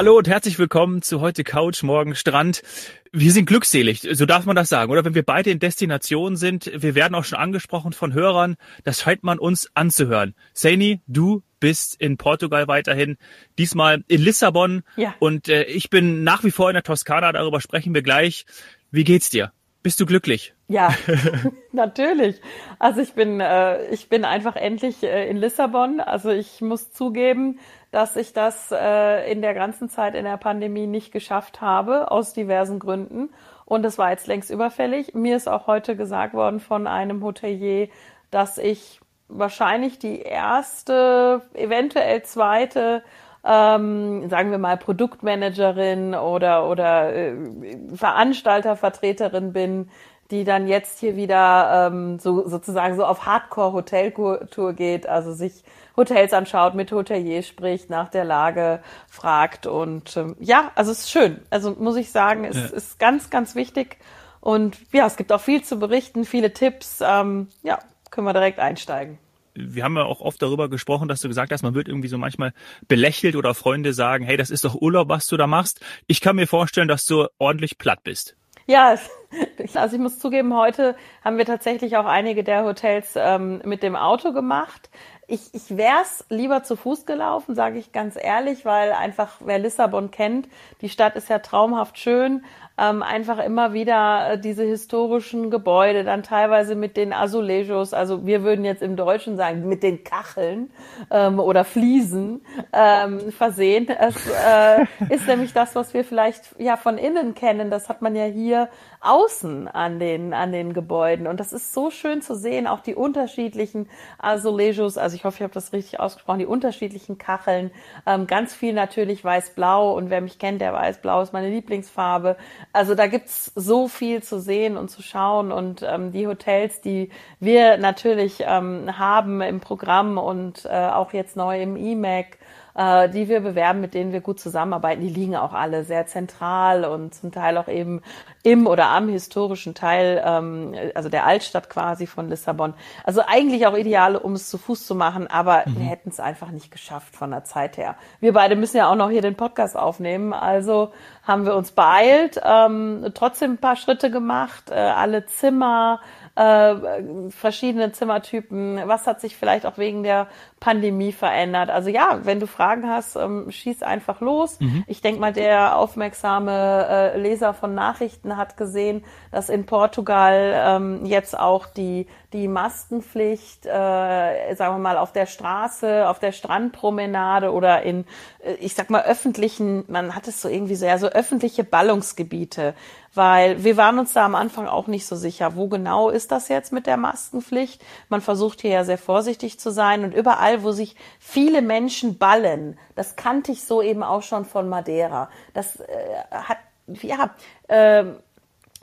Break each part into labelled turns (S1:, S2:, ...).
S1: Hallo und herzlich willkommen zu heute Couch, morgen Strand. Wir sind glückselig, so darf man das sagen, oder? Wenn wir beide in Destination sind, wir werden auch schon angesprochen von Hörern, das scheint man uns anzuhören. Saini, du bist in Portugal weiterhin, diesmal in Lissabon. Ja. Und äh, ich bin nach wie vor in der Toskana, darüber sprechen wir gleich. Wie geht's dir? Bist du glücklich?
S2: Ja, natürlich. Also ich bin, äh, ich bin einfach endlich äh, in Lissabon. Also ich muss zugeben, dass ich das äh, in der ganzen Zeit in der Pandemie nicht geschafft habe, aus diversen Gründen. Und es war jetzt längst überfällig. Mir ist auch heute gesagt worden von einem Hotelier, dass ich wahrscheinlich die erste, eventuell zweite ähm, sagen wir mal Produktmanagerin oder oder äh, Veranstaltervertreterin bin, die dann jetzt hier wieder ähm, so sozusagen so auf Hardcore-Hoteltour geht, also sich Hotels anschaut, mit Hoteliers spricht, nach der Lage fragt und ähm, ja, also es ist schön. Also muss ich sagen, es ja. ist ganz, ganz wichtig und ja, es gibt auch viel zu berichten, viele Tipps. Ähm, ja, können wir direkt einsteigen
S1: wir haben ja auch oft darüber gesprochen, dass du gesagt hast, man wird irgendwie so manchmal belächelt oder Freunde sagen, hey, das ist doch Urlaub, was du da machst. Ich kann mir vorstellen, dass du ordentlich platt bist.
S2: Ja, also ich muss zugeben, heute haben wir tatsächlich auch einige der Hotels ähm, mit dem Auto gemacht. Ich, ich wäre es lieber zu Fuß gelaufen, sage ich ganz ehrlich, weil einfach, wer Lissabon kennt, die Stadt ist ja traumhaft schön, ähm, einfach immer wieder äh, diese historischen Gebäude, dann teilweise mit den Azulejos, also wir würden jetzt im Deutschen sagen, mit den Kacheln ähm, oder Fliesen ähm, versehen. Es äh, ist nämlich das, was wir vielleicht ja von innen kennen. Das hat man ja hier außen an den, an den Gebäuden. Und das ist so schön zu sehen, auch die unterschiedlichen Azulejos, also ich hoffe, ich habe das richtig ausgesprochen, die unterschiedlichen Kacheln, ähm, ganz viel natürlich weiß-blau und wer mich kennt, der weiß-blau ist meine Lieblingsfarbe. Also da gibt's so viel zu sehen und zu schauen und ähm, die Hotels, die wir natürlich ähm, haben im Programm und äh, auch jetzt neu im E-Mac, äh, die wir bewerben, mit denen wir gut zusammenarbeiten, die liegen auch alle sehr zentral und zum Teil auch eben im oder am historischen Teil, ähm, also der Altstadt quasi von Lissabon. Also eigentlich auch ideal, um es zu Fuß zu machen, aber mhm. wir hätten es einfach nicht geschafft von der Zeit her. Wir beide müssen ja auch noch hier den Podcast aufnehmen, also haben wir uns beeilt, ähm, trotzdem ein paar Schritte gemacht, äh, alle Zimmer, äh, verschiedene Zimmertypen, was hat sich vielleicht auch wegen der Pandemie verändert. Also ja, wenn du Fragen hast, ähm, schieß einfach los. Mhm. Ich denke mal, der aufmerksame äh, Leser von Nachrichten hat gesehen, dass in Portugal ähm, jetzt auch die, die Maskenpflicht, äh, sagen wir mal, auf der Straße, auf der Strandpromenade oder in, äh, ich sag mal, öffentlichen, man hat es so irgendwie so, ja, so öffentliche Ballungsgebiete weil wir waren uns da am Anfang auch nicht so sicher, wo genau ist das jetzt mit der Maskenpflicht. Man versucht hier ja sehr vorsichtig zu sein und überall, wo sich viele Menschen ballen, das kannte ich so eben auch schon von Madeira. Das äh, hat, ja, äh,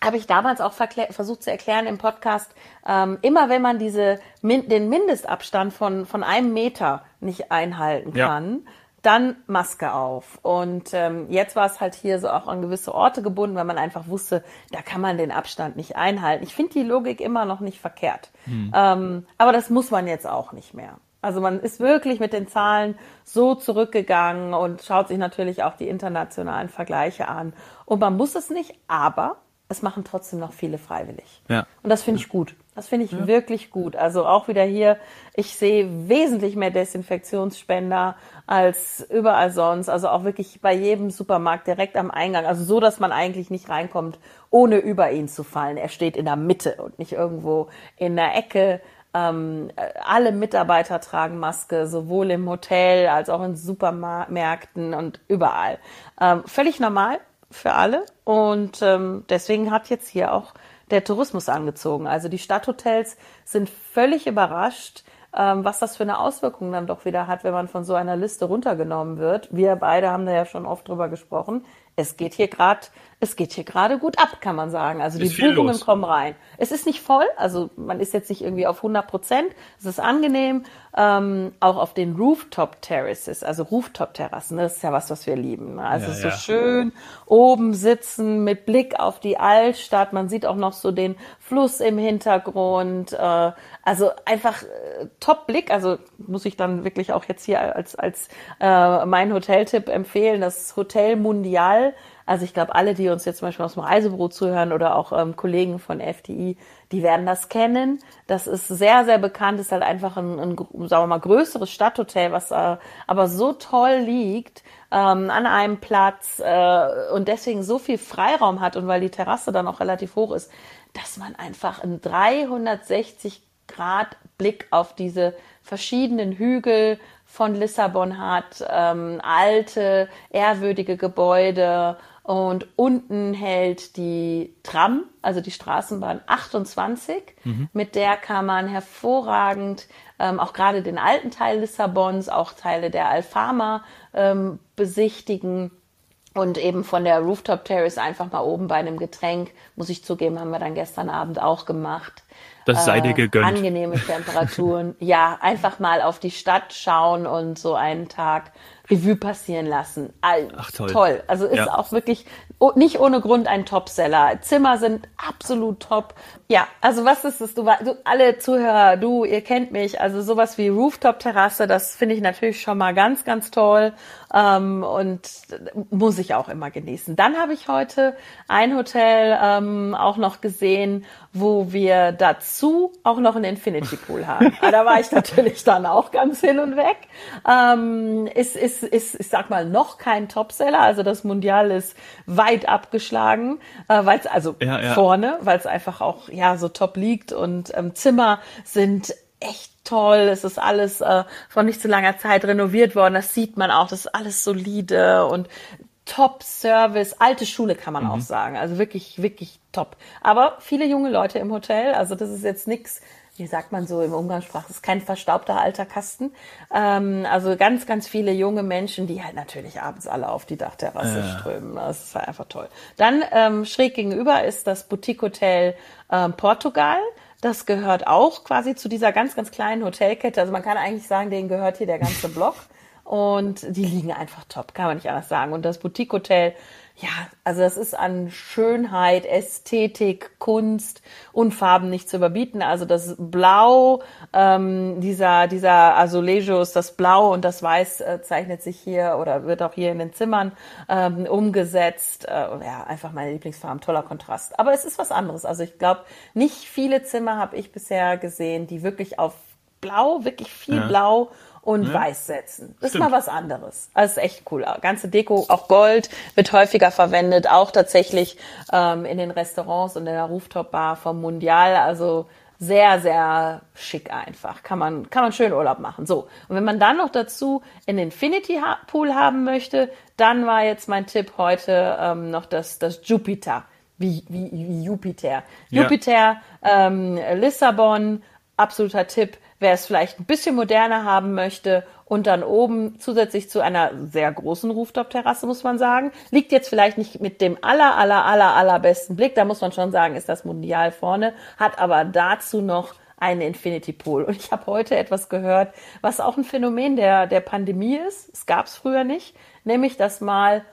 S2: habe ich damals auch versucht zu erklären im Podcast, ähm, immer wenn man diese, den Mindestabstand von, von einem Meter nicht einhalten kann, ja dann Maske auf. Und ähm, jetzt war es halt hier so auch an gewisse Orte gebunden, weil man einfach wusste, da kann man den Abstand nicht einhalten. Ich finde die Logik immer noch nicht verkehrt. Hm. Ähm, aber das muss man jetzt auch nicht mehr. Also man ist wirklich mit den Zahlen so zurückgegangen und schaut sich natürlich auch die internationalen Vergleiche an. Und man muss es nicht, aber es machen trotzdem noch viele freiwillig. Ja. Und das finde ich gut. Das finde ich ja. wirklich gut. Also auch wieder hier, ich sehe wesentlich mehr Desinfektionsspender als überall sonst. Also auch wirklich bei jedem Supermarkt direkt am Eingang. Also so, dass man eigentlich nicht reinkommt, ohne über ihn zu fallen. Er steht in der Mitte und nicht irgendwo in der Ecke. Ähm, alle Mitarbeiter tragen Maske, sowohl im Hotel als auch in Supermärkten und überall. Ähm, völlig normal für alle. Und ähm, deswegen hat jetzt hier auch der Tourismus angezogen. Also die Stadthotels sind völlig überrascht, ähm, was das für eine Auswirkung dann doch wieder hat, wenn man von so einer Liste runtergenommen wird. Wir beide haben da ja schon oft drüber gesprochen. Es geht hier gerade es geht hier gerade gut ab, kann man sagen. Also die Buchungen los. kommen rein. Es ist nicht voll, also man ist jetzt nicht irgendwie auf 100 Prozent. Es ist angenehm. Ähm, auch auf den Rooftop Terraces, also Rooftop Terrassen, das ist ja was, was wir lieben. Ne? Also ja, so ja. schön oben sitzen mit Blick auf die Altstadt. Man sieht auch noch so den Fluss im Hintergrund. Äh, also einfach äh, top Blick. Also muss ich dann wirklich auch jetzt hier als als äh, mein Hoteltipp empfehlen, das Hotel Mundial also ich glaube, alle, die uns jetzt zum Beispiel aus dem Reisebüro zuhören oder auch ähm, Kollegen von FTI, die werden das kennen. Das ist sehr, sehr bekannt, ist halt einfach ein, ein sagen wir mal, größeres Stadthotel, was äh, aber so toll liegt ähm, an einem Platz äh, und deswegen so viel Freiraum hat und weil die Terrasse dann auch relativ hoch ist, dass man einfach einen 360 Grad Blick auf diese verschiedenen Hügel von Lissabon hat, ähm, alte, ehrwürdige Gebäude und unten hält die Tram, also die Straßenbahn 28. Mhm. Mit der kann man hervorragend ähm, auch gerade den alten Teil Lissabons, auch Teile der Alfama ähm, besichtigen. Und eben von der Rooftop Terrace einfach mal oben bei einem Getränk, muss ich zugeben, haben wir dann gestern Abend auch gemacht.
S1: Das sei dir äh, gegönnt.
S2: Angenehme Temperaturen. ja, einfach mal auf die Stadt schauen und so einen Tag Revue passieren lassen. Ach, toll. toll. Also ist ja. auch wirklich nicht ohne Grund ein Topseller. Zimmer sind absolut top. Ja, also was ist es? Du, du alle Zuhörer, du, ihr kennt mich. Also sowas wie Rooftop-Terrasse, das finde ich natürlich schon mal ganz, ganz toll ähm, und muss ich auch immer genießen. Dann habe ich heute ein Hotel ähm, auch noch gesehen, wo wir dazu auch noch einen Infinity Pool haben. Ah, da war ich natürlich dann auch ganz hin und weg. Ähm, ist, ist, ist, ich sag mal, noch kein Topseller. Also das Mundial ist weit abgeschlagen, äh, weil es also ja, ja. vorne, weil es einfach auch ja so top liegt und ähm, Zimmer sind echt toll. Es ist alles äh, vor nicht so langer Zeit renoviert worden. Das sieht man auch. Das ist alles solide und Top Service, alte Schule kann man mhm. auch sagen. Also wirklich, wirklich top. Aber viele junge Leute im Hotel. Also das ist jetzt nix, wie sagt man so im Umgangssprach, das ist kein verstaubter alter Kasten. Ähm, also ganz, ganz viele junge Menschen, die halt natürlich abends alle auf die Dachterrasse ja. strömen. Das ist halt einfach toll. Dann ähm, schräg gegenüber ist das Boutique Hotel ähm, Portugal. Das gehört auch quasi zu dieser ganz, ganz kleinen Hotelkette. Also man kann eigentlich sagen, denen gehört hier der ganze Block. Und die liegen einfach top, kann man nicht anders sagen. Und das Boutique Hotel ja, also das ist an Schönheit, Ästhetik, Kunst und Farben nicht zu überbieten. Also das Blau, ähm, dieser, dieser Azulejos, das Blau und das Weiß äh, zeichnet sich hier oder wird auch hier in den Zimmern ähm, umgesetzt. Äh, ja, einfach meine Lieblingsfarben, toller Kontrast. Aber es ist was anderes. Also ich glaube, nicht viele Zimmer habe ich bisher gesehen, die wirklich auf Blau, wirklich viel ja. Blau und ja. weiß setzen. Das Stimmt. ist mal was anderes. Also ist echt cool. Ganze Deko, auch Gold wird häufiger verwendet, auch tatsächlich ähm, in den Restaurants und in der Rooftop-Bar vom Mundial. Also sehr, sehr schick einfach. Kann man, kann man schön Urlaub machen. So. Und wenn man dann noch dazu einen Infinity Pool haben möchte, dann war jetzt mein Tipp heute ähm, noch das, das Jupiter. Wie, wie, wie Jupiter. Ja. Jupiter, ähm, Lissabon, absoluter Tipp Wer es vielleicht ein bisschen moderner haben möchte und dann oben zusätzlich zu einer sehr großen Rooftop-Terrasse, muss man sagen, liegt jetzt vielleicht nicht mit dem aller, aller, aller, allerbesten Blick. Da muss man schon sagen, ist das Mundial vorne, hat aber dazu noch einen Infinity Pool. Und ich habe heute etwas gehört, was auch ein Phänomen der, der Pandemie ist. Es gab es früher nicht, nämlich dass mal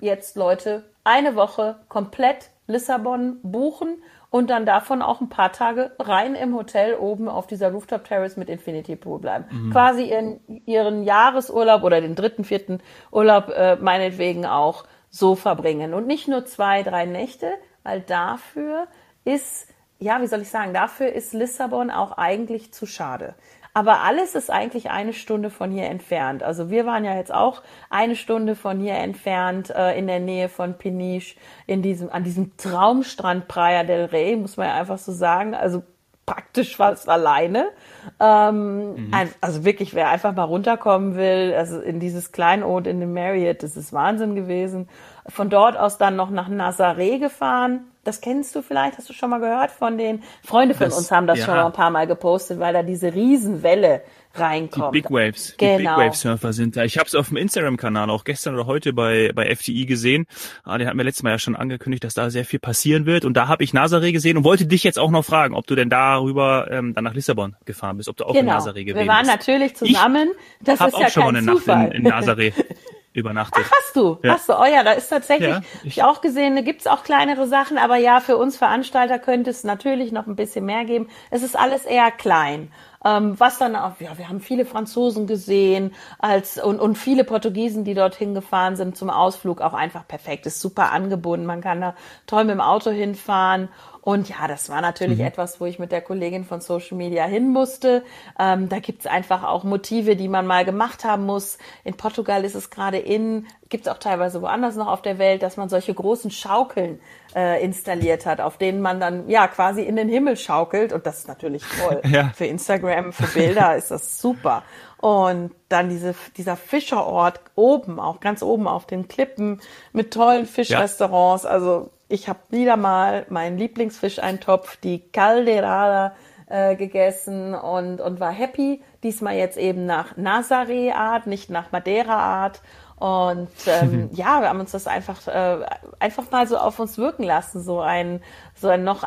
S2: jetzt Leute eine Woche komplett Lissabon buchen und dann davon auch ein paar Tage rein im Hotel oben auf dieser Rooftop Terrace mit Infinity Pool bleiben. Mhm. Quasi ihren, ihren Jahresurlaub oder den dritten, vierten Urlaub äh, meinetwegen auch so verbringen. Und nicht nur zwei, drei Nächte, weil dafür ist, ja, wie soll ich sagen, dafür ist Lissabon auch eigentlich zu schade. Aber alles ist eigentlich eine Stunde von hier entfernt. Also wir waren ja jetzt auch eine Stunde von hier entfernt, äh, in der Nähe von Peniche, in diesem, an diesem Traumstrand Praia del Rey, muss man ja einfach so sagen. Also praktisch fast alleine. Ähm, mhm. Also wirklich, wer einfach mal runterkommen will, also in dieses Kleinod in dem Marriott, das ist Wahnsinn gewesen. Von dort aus dann noch nach Nazaré gefahren das kennst du vielleicht, hast du schon mal gehört von den Freunde von das, uns haben das ja. schon mal ein paar Mal gepostet, weil da diese Riesenwelle reinkommt.
S1: Die Big Waves, genau. die Big Wave Surfer sind da. Ich habe es auf dem Instagram-Kanal auch gestern oder heute bei bei FTI gesehen. Ah, den hatten wir letztes Mal ja schon angekündigt, dass da sehr viel passieren wird. Und da habe ich Nazaré gesehen und wollte dich jetzt auch noch fragen, ob du denn darüber ähm, dann nach Lissabon gefahren bist, ob du auch
S2: genau.
S1: in Nazaré gewesen bist.
S2: Wir waren natürlich zusammen. Ich das ist
S1: auch
S2: ja
S1: schon
S2: kein
S1: mal eine
S2: Zufall.
S1: Nacht in, in Nazaré. übernachtet.
S2: Ach, hast du? Ja. Hast du? Oh ja, da ist tatsächlich, ja, ich, ich auch gesehen, da gibt's auch kleinere Sachen, aber ja, für uns Veranstalter könnte es natürlich noch ein bisschen mehr geben. Es ist alles eher klein. Ähm, was dann auch, ja, wir haben viele Franzosen gesehen als und, und viele Portugiesen, die dorthin gefahren sind zum Ausflug, auch einfach perfekt. Ist super angebunden. Man kann da toll mit dem Auto hinfahren und ja, das war natürlich mhm. etwas, wo ich mit der Kollegin von Social Media hin musste. Ähm, da gibt's einfach auch Motive, die man mal gemacht haben muss. In Portugal ist es gerade in, gibt's auch teilweise woanders noch auf der Welt, dass man solche großen Schaukeln äh, installiert hat, auf denen man dann ja quasi in den Himmel schaukelt. Und das ist natürlich toll. ja. Für Instagram, für Bilder ist das super. Und dann diese, dieser Fischerort oben, auch ganz oben auf den Klippen mit tollen Fischrestaurants. Ja. Also ich habe wieder mal meinen Lieblingsfischeintopf, die Calderada, äh, gegessen und, und war happy. Diesmal jetzt eben nach Nazaré-Art, nicht nach Madeira-Art. Und ähm, ja, wir haben uns das einfach äh, einfach mal so auf uns wirken lassen, so ein so ein noch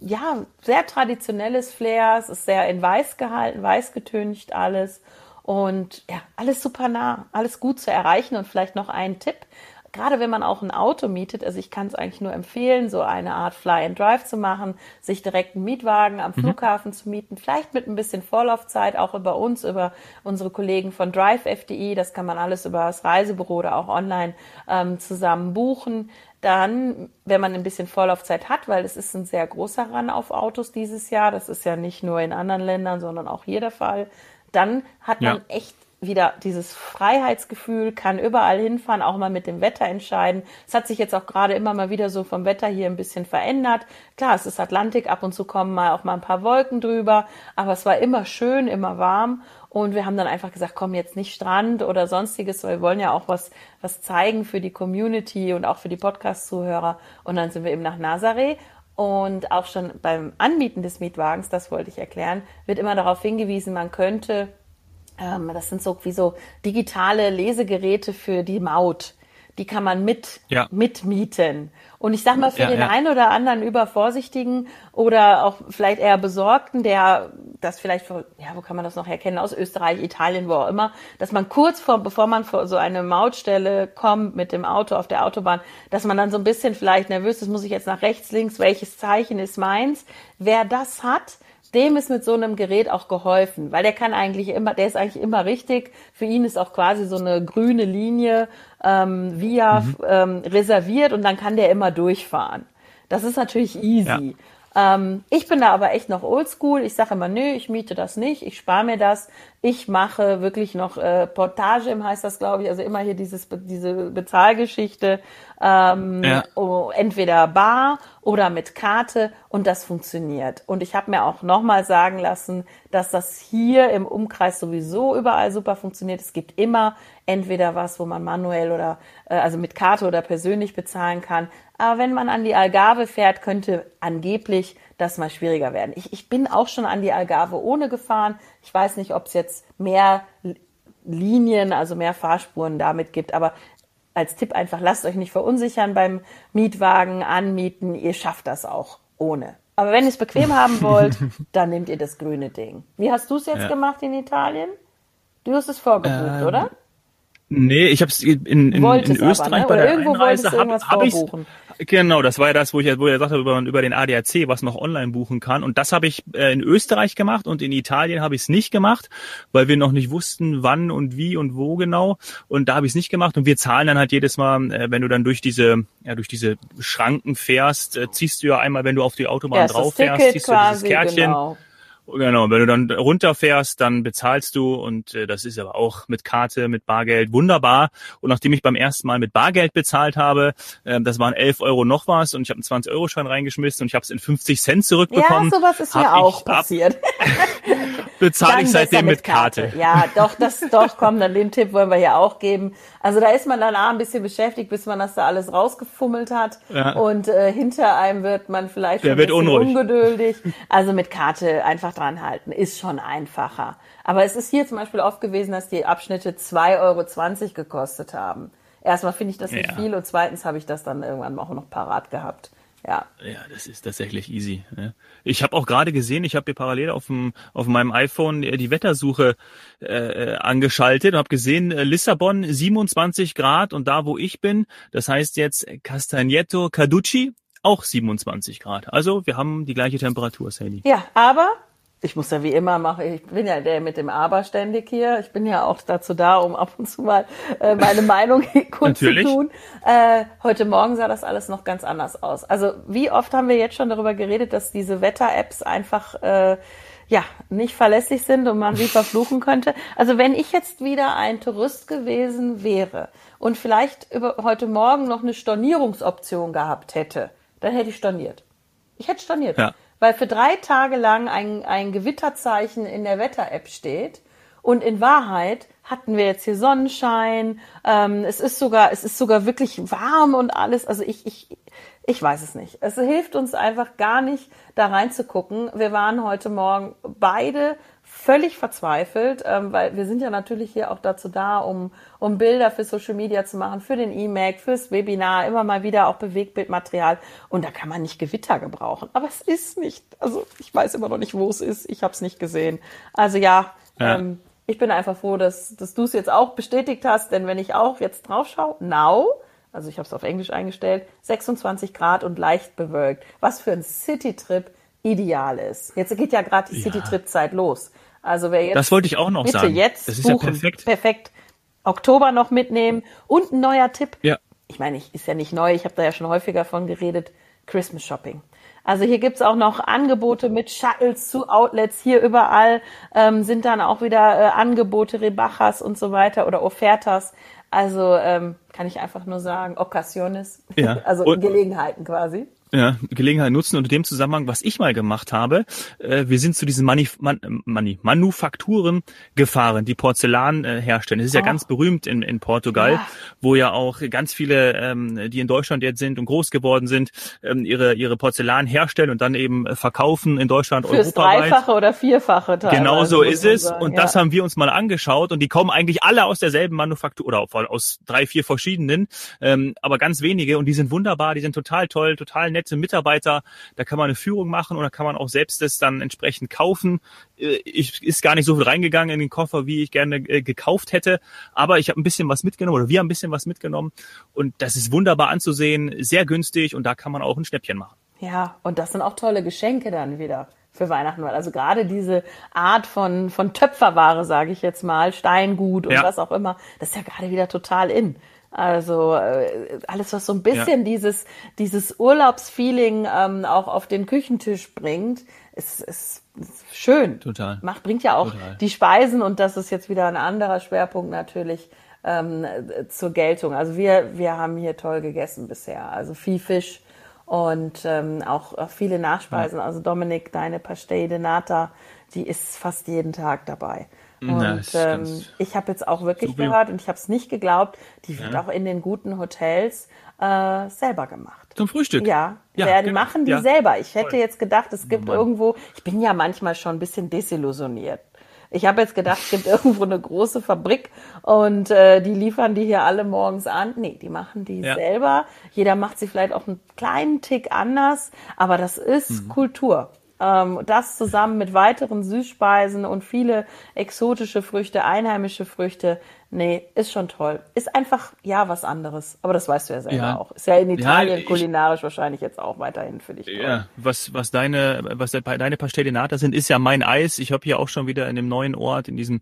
S2: ja sehr traditionelles Flair. Es ist sehr in weiß gehalten, weiß getüncht alles und ja alles super nah, alles gut zu erreichen. Und vielleicht noch ein Tipp: gerade wenn man auch ein Auto mietet, also ich kann es eigentlich nur empfehlen, so eine Art Fly and Drive zu machen, sich direkt einen Mietwagen am mhm. Flughafen zu mieten, vielleicht mit ein bisschen Vorlaufzeit, auch über uns, über unsere Kollegen von Drive FDI, das kann man alles über das Reisebüro oder auch online ähm, zusammen buchen. Dann, wenn man ein bisschen Vorlaufzeit hat, weil es ist ein sehr großer Run auf Autos dieses Jahr, das ist ja nicht nur in anderen Ländern, sondern auch hier der Fall, dann hat man ja. echt wieder dieses Freiheitsgefühl, kann überall hinfahren, auch mal mit dem Wetter entscheiden. Es hat sich jetzt auch gerade immer mal wieder so vom Wetter hier ein bisschen verändert. Klar, es ist Atlantik, ab und zu kommen mal auch mal ein paar Wolken drüber, aber es war immer schön, immer warm. Und wir haben dann einfach gesagt, komm jetzt nicht Strand oder sonstiges, weil wir wollen ja auch was, was zeigen für die Community und auch für die Podcast-Zuhörer. Und dann sind wir eben nach Nazaré und auch schon beim Anbieten des Mietwagens, das wollte ich erklären, wird immer darauf hingewiesen, man könnte ähm, das sind so wie so digitale Lesegeräte für die Maut. Die kann man mit ja. mitmieten. Und ich sag mal, für ja, den ja. einen oder anderen Übervorsichtigen oder auch vielleicht eher Besorgten, der das vielleicht, ja, wo kann man das noch erkennen? Aus Österreich, Italien, wo auch immer, dass man kurz vor, bevor man vor so eine Mautstelle kommt mit dem Auto auf der Autobahn, dass man dann so ein bisschen vielleicht nervös ist, muss ich jetzt nach rechts, links, welches Zeichen ist meins? Wer das hat, dem ist mit so einem Gerät auch geholfen, weil der kann eigentlich immer, der ist eigentlich immer richtig. Für ihn ist auch quasi so eine grüne Linie ähm, via mhm. ähm, reserviert und dann kann der immer durchfahren. Das ist natürlich easy. Ja. Ähm, ich bin da aber echt noch oldschool. Ich sage immer, nö, ich miete das nicht, ich spare mir das. Ich mache wirklich noch äh, Portage, heißt das, glaube ich, also immer hier dieses, diese Bezahlgeschichte ähm, ja. oh, entweder bar oder mit Karte und das funktioniert. Und ich habe mir auch nochmal sagen lassen, dass das hier im Umkreis sowieso überall super funktioniert. Es gibt immer entweder was, wo man manuell oder äh, also mit Karte oder persönlich bezahlen kann. Aber wenn man an die Algarve fährt, könnte angeblich das mal schwieriger werden. Ich, ich bin auch schon an die Algarve ohne gefahren. Ich weiß nicht, ob es jetzt mehr Linien, also mehr Fahrspuren damit gibt, aber als Tipp einfach, lasst euch nicht verunsichern beim Mietwagen anmieten. Ihr schafft das auch ohne. Aber wenn ihr es bequem haben wollt, dann nehmt ihr das grüne Ding. Wie hast du es jetzt ja. gemacht in Italien? Du hast es vorgebucht, ähm, oder?
S1: Nee, ich habe es in, in, in, in Österreich aber, ne? bei der
S2: irgendwo Einreise habe hab ich
S1: Genau, das war ja das, wo ich wo er sagte über, über den ADAC, was noch online buchen kann. Und das habe ich äh, in Österreich gemacht und in Italien habe ich es nicht gemacht, weil wir noch nicht wussten, wann und wie und wo genau. Und da habe ich es nicht gemacht. Und wir zahlen dann halt jedes Mal, äh, wenn du dann durch diese ja durch diese Schranken fährst, äh, ziehst du ja einmal, wenn du auf die Autobahn drauf fährst, ziehst du dieses Kärtchen. Genau Genau, wenn du dann runterfährst, dann bezahlst du und äh, das ist aber auch mit Karte, mit Bargeld wunderbar. Und nachdem ich beim ersten Mal mit Bargeld bezahlt habe, äh, das waren 11 Euro noch was und ich habe einen 20-Euro-Schein reingeschmissen und ich habe es in 50 Cent zurückbekommen.
S2: Ja, sowas ist mir auch passiert.
S1: bezahle ich seitdem mit Karte.
S2: Karte. Ja, doch, das, doch, komm, dann den Tipp wollen wir hier auch geben. Also da ist man danach ein bisschen beschäftigt, bis man das da alles rausgefummelt hat. Ja. Und äh, hinter einem wird man vielleicht
S1: schon ein bisschen unruhig.
S2: ungeduldig. Also mit Karte einfach dran halten, ist schon einfacher. Aber es ist hier zum Beispiel oft gewesen, dass die Abschnitte 2,20 Euro gekostet haben. Erstmal finde ich das nicht ja. viel und zweitens habe ich das dann irgendwann auch noch parat gehabt. Ja.
S1: Ja, das ist tatsächlich easy. Ne? Ich habe auch gerade gesehen, ich habe hier parallel auf, dem, auf meinem iPhone die Wettersuche äh, angeschaltet und habe gesehen, äh, Lissabon 27 Grad und da, wo ich bin, das heißt jetzt Castagneto Caducci, auch 27 Grad. Also wir haben die gleiche Temperatur, Sally.
S2: Ja, aber ich muss ja wie immer machen, ich bin ja der mit dem Aber ständig hier. Ich bin ja auch dazu da, um ab und zu mal äh, meine Meinung kundzutun. Äh, heute Morgen sah das alles noch ganz anders aus. Also wie oft haben wir jetzt schon darüber geredet, dass diese Wetter-Apps einfach äh, ja nicht verlässlich sind und man sie verfluchen könnte. Also wenn ich jetzt wieder ein Tourist gewesen wäre und vielleicht über heute Morgen noch eine Stornierungsoption gehabt hätte, dann hätte ich storniert. Ich hätte storniert. Ja weil für drei Tage lang ein, ein Gewitterzeichen in der Wetter-App steht. Und in Wahrheit hatten wir jetzt hier Sonnenschein. Ähm, es ist sogar, es ist sogar wirklich warm und alles. Also ich, ich, ich weiß es nicht. Es hilft uns einfach gar nicht, da reinzugucken. Wir waren heute Morgen beide völlig verzweifelt, ähm, weil wir sind ja natürlich hier auch dazu da, um, um Bilder für Social Media zu machen, für den E-Mac, fürs Webinar, immer mal wieder auch Bewegtbildmaterial. Und da kann man nicht Gewitter gebrauchen. Aber es ist nicht, also ich weiß immer noch nicht, wo es ist. Ich habe es nicht gesehen. Also ja, ja. Ähm, ich bin einfach froh, dass, dass du es jetzt auch bestätigt hast, denn wenn ich auch jetzt drauf schaue, now, also ich habe es auf Englisch eingestellt, 26 Grad und leicht bewölkt. Was für ein City-Trip ideal ist. Jetzt geht ja gerade die. City-Trip-Zeit los. Also wer jetzt
S1: das wollte ich auch noch
S2: bitte
S1: sagen.
S2: jetzt
S1: das
S2: ist buchen. ja perfekt. Perfekt. Oktober noch mitnehmen und ein neuer Tipp.
S1: Ja.
S2: Ich meine, ich ist ja nicht neu. Ich habe da ja schon häufiger von geredet. Christmas Shopping. Also hier gibt's auch noch Angebote mit Shuttles zu Outlets. Hier überall ähm, sind dann auch wieder äh, Angebote, Rebachas und so weiter oder Offertas. Also ähm, kann ich einfach nur sagen, Occasiones, ja. also und, Gelegenheiten quasi
S1: ja, Gelegenheit nutzen und in dem Zusammenhang, was ich mal gemacht habe, äh, wir sind zu diesen Manif Man Mani Manufakturen gefahren, die Porzellan äh, herstellen. Das ist oh. ja ganz berühmt in, in Portugal, ja. wo ja auch ganz viele, ähm, die in Deutschland jetzt sind und groß geworden sind, ähm, ihre ihre Porzellan herstellen und dann eben verkaufen in Deutschland
S2: Fürs europaweit. Dreifache oder Vierfache
S1: teilweise. Genau so ist es sagen, und ja. das haben wir uns mal angeschaut und die kommen eigentlich alle aus derselben Manufaktur oder aus drei, vier verschiedenen, ähm, aber ganz wenige und die sind wunderbar, die sind total toll, total nett nette Mitarbeiter. Da kann man eine Führung machen oder kann man auch selbst das dann entsprechend kaufen. Äh, ich ist gar nicht so viel reingegangen in den Koffer, wie ich gerne äh, gekauft hätte. Aber ich habe ein bisschen was mitgenommen oder wir haben ein bisschen was mitgenommen. Und das ist wunderbar anzusehen, sehr günstig und da kann man auch ein Schnäppchen machen.
S2: Ja, und das sind auch tolle Geschenke dann wieder für Weihnachten, weil also gerade diese Art von von Töpferware, sage ich jetzt mal, Steingut und ja. was auch immer, das ist ja gerade wieder total in. Also äh, alles, was so ein bisschen ja. dieses, dieses Urlaubsfeeling ähm, auch auf den Küchentisch bringt, ist, ist, ist schön.
S1: Total.
S2: Macht, bringt ja auch Total. die Speisen und das ist jetzt wieder ein anderer Schwerpunkt natürlich ähm, zur Geltung. Also wir, wir haben hier toll gegessen bisher. Also viel Fisch und ähm, auch, auch viele Nachspeisen. Ja. Also Dominik, deine Pastei de Nata, die ist fast jeden Tag dabei. Und ähm, ich habe jetzt auch wirklich super. gehört und ich habe es nicht geglaubt, die wird ja. auch in den guten Hotels äh, selber gemacht.
S1: Zum Frühstück?
S2: Ja, ja werden, genau. machen die ja. selber. Ich hätte Voll. jetzt gedacht, es gibt oh irgendwo, ich bin ja manchmal schon ein bisschen desillusioniert. Ich habe jetzt gedacht, es gibt irgendwo eine große Fabrik und äh, die liefern die hier alle morgens an. Nee, die machen die ja. selber. Jeder macht sie vielleicht auch einen kleinen Tick anders, aber das ist mhm. Kultur. Ähm, das zusammen mit weiteren Süßspeisen und viele exotische Früchte, einheimische Früchte, Nee, ist schon toll. Ist einfach, ja, was anderes. Aber das weißt du ja selber ja. auch. Ist ja in Italien ja, ich, kulinarisch wahrscheinlich jetzt auch weiterhin für dich toll.
S1: Ja, was, was deine, was deine Pastellinata sind, ist ja mein Eis. Ich habe hier auch schon wieder in dem neuen Ort, in diesem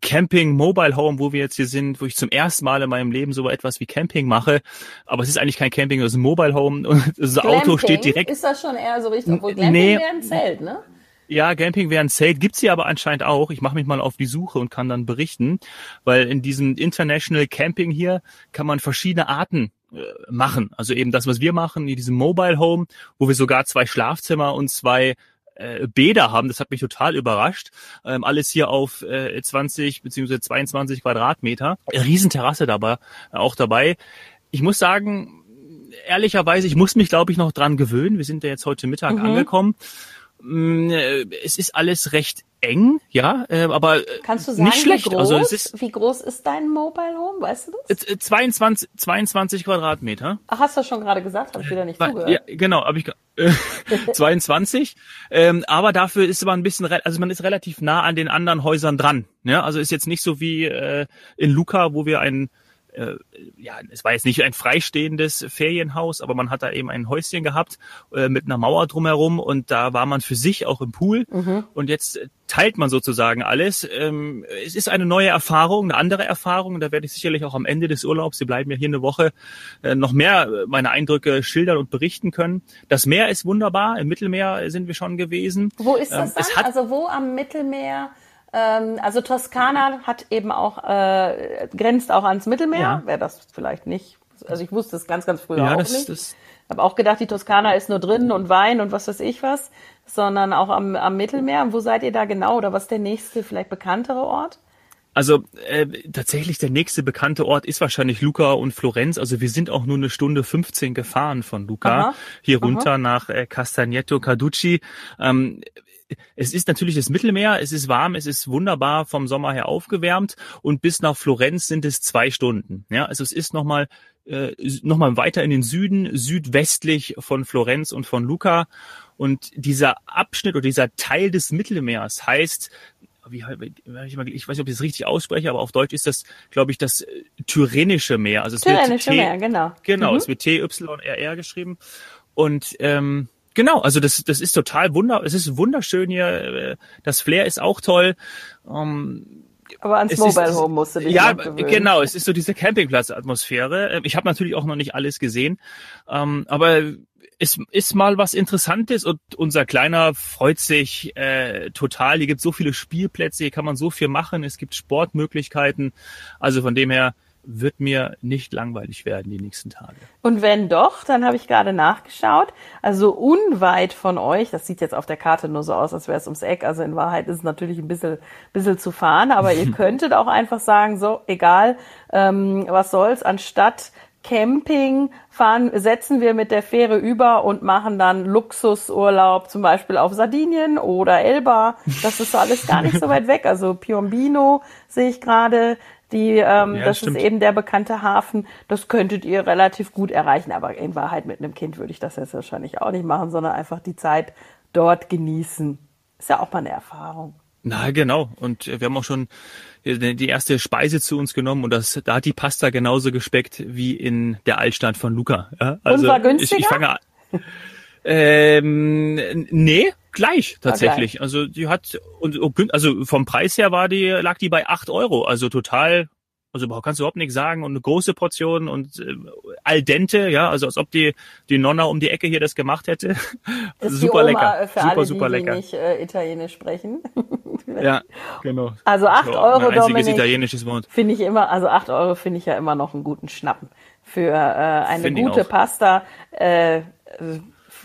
S1: Camping Mobile Home, wo wir jetzt hier sind, wo ich zum ersten Mal in meinem Leben so etwas wie Camping mache. Aber es ist eigentlich kein Camping, es ist ein Mobile Home und das Glamping? Auto steht direkt.
S2: Ist das schon eher so richtig, obwohl Glamping nee, wäre ein Zelt, ne?
S1: Ja, Camping ein Zelt, gibt's hier aber anscheinend auch. Ich mache mich mal auf die Suche und kann dann berichten, weil in diesem International Camping hier kann man verschiedene Arten äh, machen. Also eben das, was wir machen, in diesem Mobile Home, wo wir sogar zwei Schlafzimmer und zwei äh, Bäder haben. Das hat mich total überrascht. Ähm, alles hier auf äh, 20 beziehungsweise 22 Quadratmeter. Riesenterrasse dabei, äh, auch dabei. Ich muss sagen, ehrlicherweise, ich muss mich, glaube ich, noch dran gewöhnen. Wir sind ja jetzt heute Mittag mhm. angekommen. Mm, äh, es ist alles recht eng, ja, äh, aber äh,
S2: Kannst du sagen,
S1: nicht schlecht.
S2: Wie groß,
S1: also es ist,
S2: wie groß ist dein Mobile Home, weißt du das?
S1: 22, 22 Quadratmeter.
S2: Ach, hast du das schon gerade gesagt? Habe ich wieder nicht zugehört.
S1: Ja, genau, habe ich äh, 22. ähm, aber dafür ist man ein bisschen, also man ist relativ nah an den anderen Häusern dran. Ja, also ist jetzt nicht so wie äh, in Luca, wo wir ein äh, ja, es war jetzt nicht ein freistehendes Ferienhaus, aber man hat da eben ein Häuschen gehabt äh, mit einer Mauer drumherum und da war man für sich auch im Pool mhm. und jetzt teilt man sozusagen alles. Ähm, es ist eine neue Erfahrung, eine andere Erfahrung da werde ich sicherlich auch am Ende des Urlaubs, Sie bleiben ja hier eine Woche, äh, noch mehr meine Eindrücke schildern und berichten können. Das Meer ist wunderbar, im Mittelmeer sind wir schon gewesen.
S2: Wo ist das ähm, dann? also wo am Mittelmeer? Ähm, also Toskana hat eben auch, äh, grenzt auch ans Mittelmeer. Ja. Wäre das vielleicht nicht. Also ich wusste es ganz, ganz früher ja, auch das, nicht. Das habe auch gedacht, die Toskana ist nur drin und Wein und was weiß ich was, sondern auch am, am Mittelmeer. Und wo seid ihr da genau? Oder was ist der nächste, vielleicht bekanntere Ort?
S1: Also äh, tatsächlich der nächste bekannte Ort ist wahrscheinlich Luca und Florenz. Also wir sind auch nur eine Stunde 15 gefahren von Luca aha, hier runter aha. nach äh, Castagneto Carducci. Ähm, es ist natürlich das Mittelmeer, es ist warm, es ist wunderbar vom Sommer her aufgewärmt und bis nach Florenz sind es zwei Stunden. Ja, also es ist nochmal äh, noch mal weiter in den Süden, südwestlich von Florenz und von Luca. Und dieser Abschnitt oder dieser Teil des Mittelmeers heißt, wie, ich weiß nicht, ob ich das richtig ausspreche, aber auf Deutsch ist das, glaube ich, das äh, Tyrrhenische Meer. Also es
S2: Tyrrhenische wird T, Meer, genau.
S1: Genau, mhm. es wird T-Y-R-R geschrieben. Und ähm, Genau, also das, das ist total wunder, es ist wunderschön hier. Äh, das Flair ist auch toll.
S2: Ähm, aber ans Mobile ist, Home musste dich
S1: Ja, genau. Es ist so diese Campingplatz-Atmosphäre. Ähm, ich habe natürlich auch noch nicht alles gesehen, ähm, aber es ist mal was Interessantes und unser Kleiner freut sich äh, total. Hier gibt so viele Spielplätze, hier kann man so viel machen. Es gibt Sportmöglichkeiten. Also von dem her wird mir nicht langweilig werden die nächsten Tage.
S2: Und wenn doch, dann habe ich gerade nachgeschaut. Also unweit von euch, das sieht jetzt auf der Karte nur so aus, als wäre es ums Eck. Also in Wahrheit ist es natürlich ein bisschen, bisschen zu fahren, aber ihr könntet auch einfach sagen, so, egal, ähm, was soll's, anstatt Camping fahren, setzen wir mit der Fähre über und machen dann Luxusurlaub, zum Beispiel auf Sardinien oder Elba. Das ist so alles gar nicht so weit weg. Also Piombino sehe ich gerade, die, ähm, ja, das stimmt. ist eben der bekannte Hafen. Das könntet ihr relativ gut erreichen. Aber in Wahrheit mit einem Kind würde ich das jetzt wahrscheinlich auch nicht machen, sondern einfach die Zeit dort genießen. Ist ja auch mal eine Erfahrung.
S1: Na genau. Und wir haben auch schon die erste Speise zu uns genommen und das, da hat die Pasta genauso gespeckt wie in der Altstadt von Luca.
S2: Ja, also und war günstiger?
S1: Ich, ich fange an. Ähm, nee, gleich tatsächlich. Also die hat und also vom Preis her war die lag die bei acht Euro, also total. Also kannst du überhaupt nichts sagen und eine große Portion und äh, al dente, ja, also als ob die die Nonna um die Ecke hier das gemacht hätte.
S2: Also super lecker, super alle, super die, lecker. Die nicht äh, Italienisch sprechen.
S1: ja, genau.
S2: Also acht so, Euro,
S1: Dominik, italienisches Wort.
S2: Finde ich immer, also acht Euro finde ich ja immer noch einen guten Schnappen für äh, eine find gute Pasta. Äh,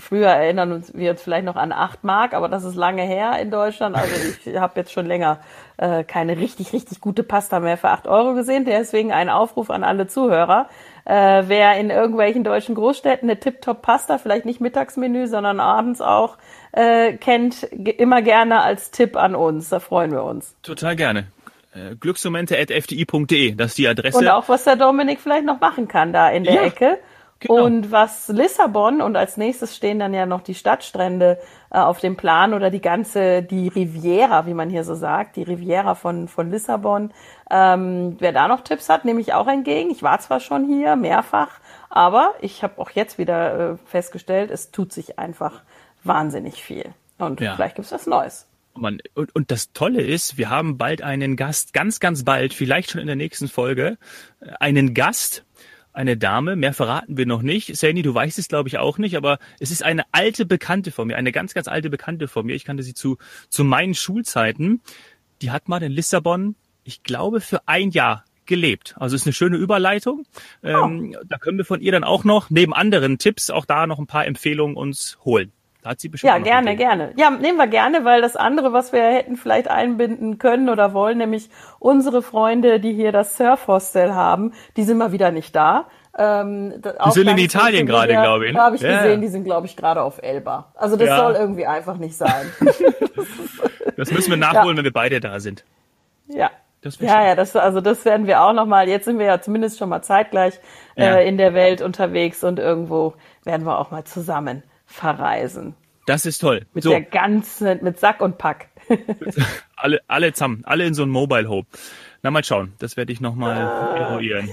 S2: Früher erinnern wir uns vielleicht noch an 8 Mark, aber das ist lange her in Deutschland. Also ich habe jetzt schon länger äh, keine richtig, richtig gute Pasta mehr für 8 Euro gesehen. Deswegen ein Aufruf an alle Zuhörer. Äh, wer in irgendwelchen deutschen Großstädten eine Tip-Top-Pasta, vielleicht nicht Mittagsmenü, sondern abends auch, äh, kennt, immer gerne als Tipp an uns. Da freuen wir uns.
S1: Total gerne. Äh, glücksmomente.fdi.de, das ist die Adresse.
S2: Und auch, was der Dominik vielleicht noch machen kann da in der ja. Ecke. Genau. Und was Lissabon und als nächstes stehen dann ja noch die Stadtstrände äh, auf dem Plan oder die ganze, die Riviera, wie man hier so sagt, die Riviera von, von Lissabon. Ähm, wer da noch Tipps hat, nehme ich auch entgegen. Ich war zwar schon hier mehrfach, aber ich habe auch jetzt wieder äh, festgestellt, es tut sich einfach wahnsinnig viel. Und ja. vielleicht gibt's was Neues.
S1: Man, und, und das Tolle ist, wir haben bald einen Gast, ganz, ganz bald, vielleicht schon in der nächsten Folge, äh, einen Gast, eine Dame, mehr verraten wir noch nicht. Sani, du weißt es glaube ich auch nicht, aber es ist eine alte Bekannte von mir, eine ganz, ganz alte Bekannte von mir. Ich kannte sie zu, zu meinen Schulzeiten. Die hat mal in Lissabon, ich glaube, für ein Jahr gelebt. Also ist eine schöne Überleitung. Ähm, oh. Da können wir von ihr dann auch noch neben anderen Tipps auch da noch ein paar Empfehlungen uns holen. Da hat sie bestimmt
S2: ja, gerne, gerne. Ja, nehmen wir gerne, weil das andere, was wir hätten vielleicht einbinden können oder wollen, nämlich unsere Freunde, die hier das Surf-Hostel haben, die sind mal wieder nicht da.
S1: Ähm, die sind in Italien gerade, glaube ich.
S2: Ne? Da habe ich ja. gesehen, die sind, glaube ich, gerade auf Elba. Also das ja. soll irgendwie einfach nicht sein.
S1: das müssen wir nachholen, ja. wenn wir beide da sind.
S2: Ja, ja, ja, das, also das werden wir auch nochmal, jetzt sind wir ja zumindest schon mal zeitgleich äh, in der Welt unterwegs und irgendwo werden wir auch mal zusammen verreisen.
S1: Das ist toll.
S2: Mit so. der ganzen, mit Sack und Pack.
S1: alle, alle zusammen, alle in so ein Mobile Home. Na, mal schauen, das werde ich nochmal ah. eruieren.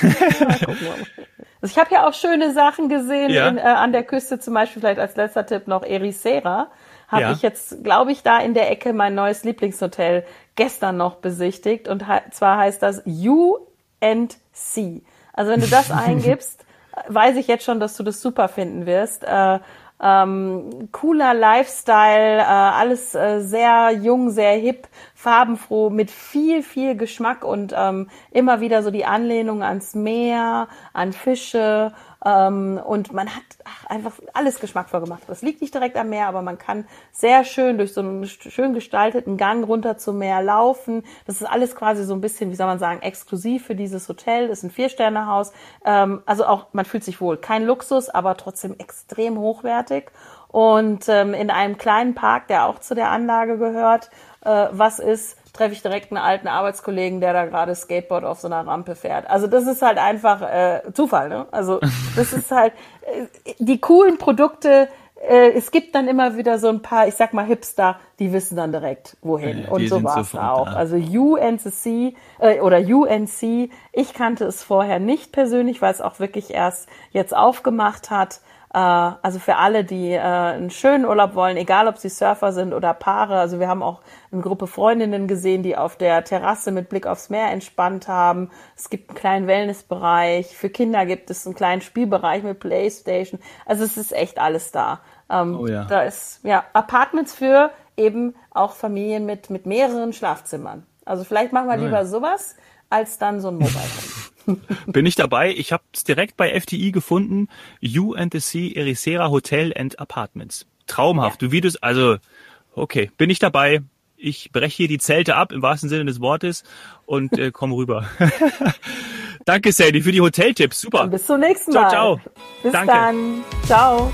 S2: also ich habe ja auch schöne Sachen gesehen ja. in, äh, an der Küste, zum Beispiel vielleicht als letzter Tipp noch Ericeira habe ja. ich jetzt, glaube ich, da in der Ecke mein neues Lieblingshotel gestern noch besichtigt. Und zwar heißt das U and C. Also wenn du das eingibst, weiß ich jetzt schon, dass du das super finden wirst. Äh, ähm, cooler Lifestyle, äh, alles äh, sehr jung, sehr hip, farbenfroh, mit viel, viel Geschmack und ähm, immer wieder so die Anlehnung ans Meer, an Fische und man hat ach, einfach alles geschmackvoll gemacht. Das liegt nicht direkt am Meer, aber man kann sehr schön durch so einen schön gestalteten Gang runter zum Meer laufen. Das ist alles quasi so ein bisschen, wie soll man sagen, exklusiv für dieses Hotel. Das ist ein Vier-Sterne-Haus. Ähm, also auch, man fühlt sich wohl. Kein Luxus, aber trotzdem extrem hochwertig. Und ähm, in einem kleinen Park, der auch zu der Anlage gehört, äh, was ist, treffe ich direkt einen alten Arbeitskollegen, der da gerade Skateboard auf so einer Rampe fährt. Also das ist halt einfach äh, Zufall, ne? Also das ist halt äh, die coolen Produkte. Äh, es gibt dann immer wieder so ein paar, ich sag mal Hipster, die wissen dann direkt wohin. Ja, Und so war es auch. Da. Also UNCC äh, oder UNC. Ich kannte es vorher nicht persönlich, weil es auch wirklich erst jetzt aufgemacht hat. Äh, also für alle, die äh, einen schönen Urlaub wollen, egal ob sie Surfer sind oder Paare. Also wir haben auch eine Gruppe Freundinnen gesehen, die auf der Terrasse mit Blick aufs Meer entspannt haben. Es gibt einen kleinen Wellnessbereich. Für Kinder gibt es einen kleinen Spielbereich mit Playstation. Also es ist echt alles da. Ähm, oh ja. Da ist ja Apartments für eben auch Familien mit mit mehreren Schlafzimmern. Also vielleicht machen wir oh lieber sowas als dann so ein Mobile.
S1: Bin ich dabei. Ich habe es direkt bei FTI gefunden. You and the Sea Ericeira Hotel and Apartments. Traumhaft. Ja. Du das, also, okay, bin ich dabei. Ich breche hier die Zelte ab, im wahrsten Sinne des Wortes, und äh, komm rüber. Danke, Sadie, für die Hoteltipps. Super.
S2: Und bis zum nächsten Mal.
S1: Ciao, ciao.
S2: Bis Danke. dann. Ciao.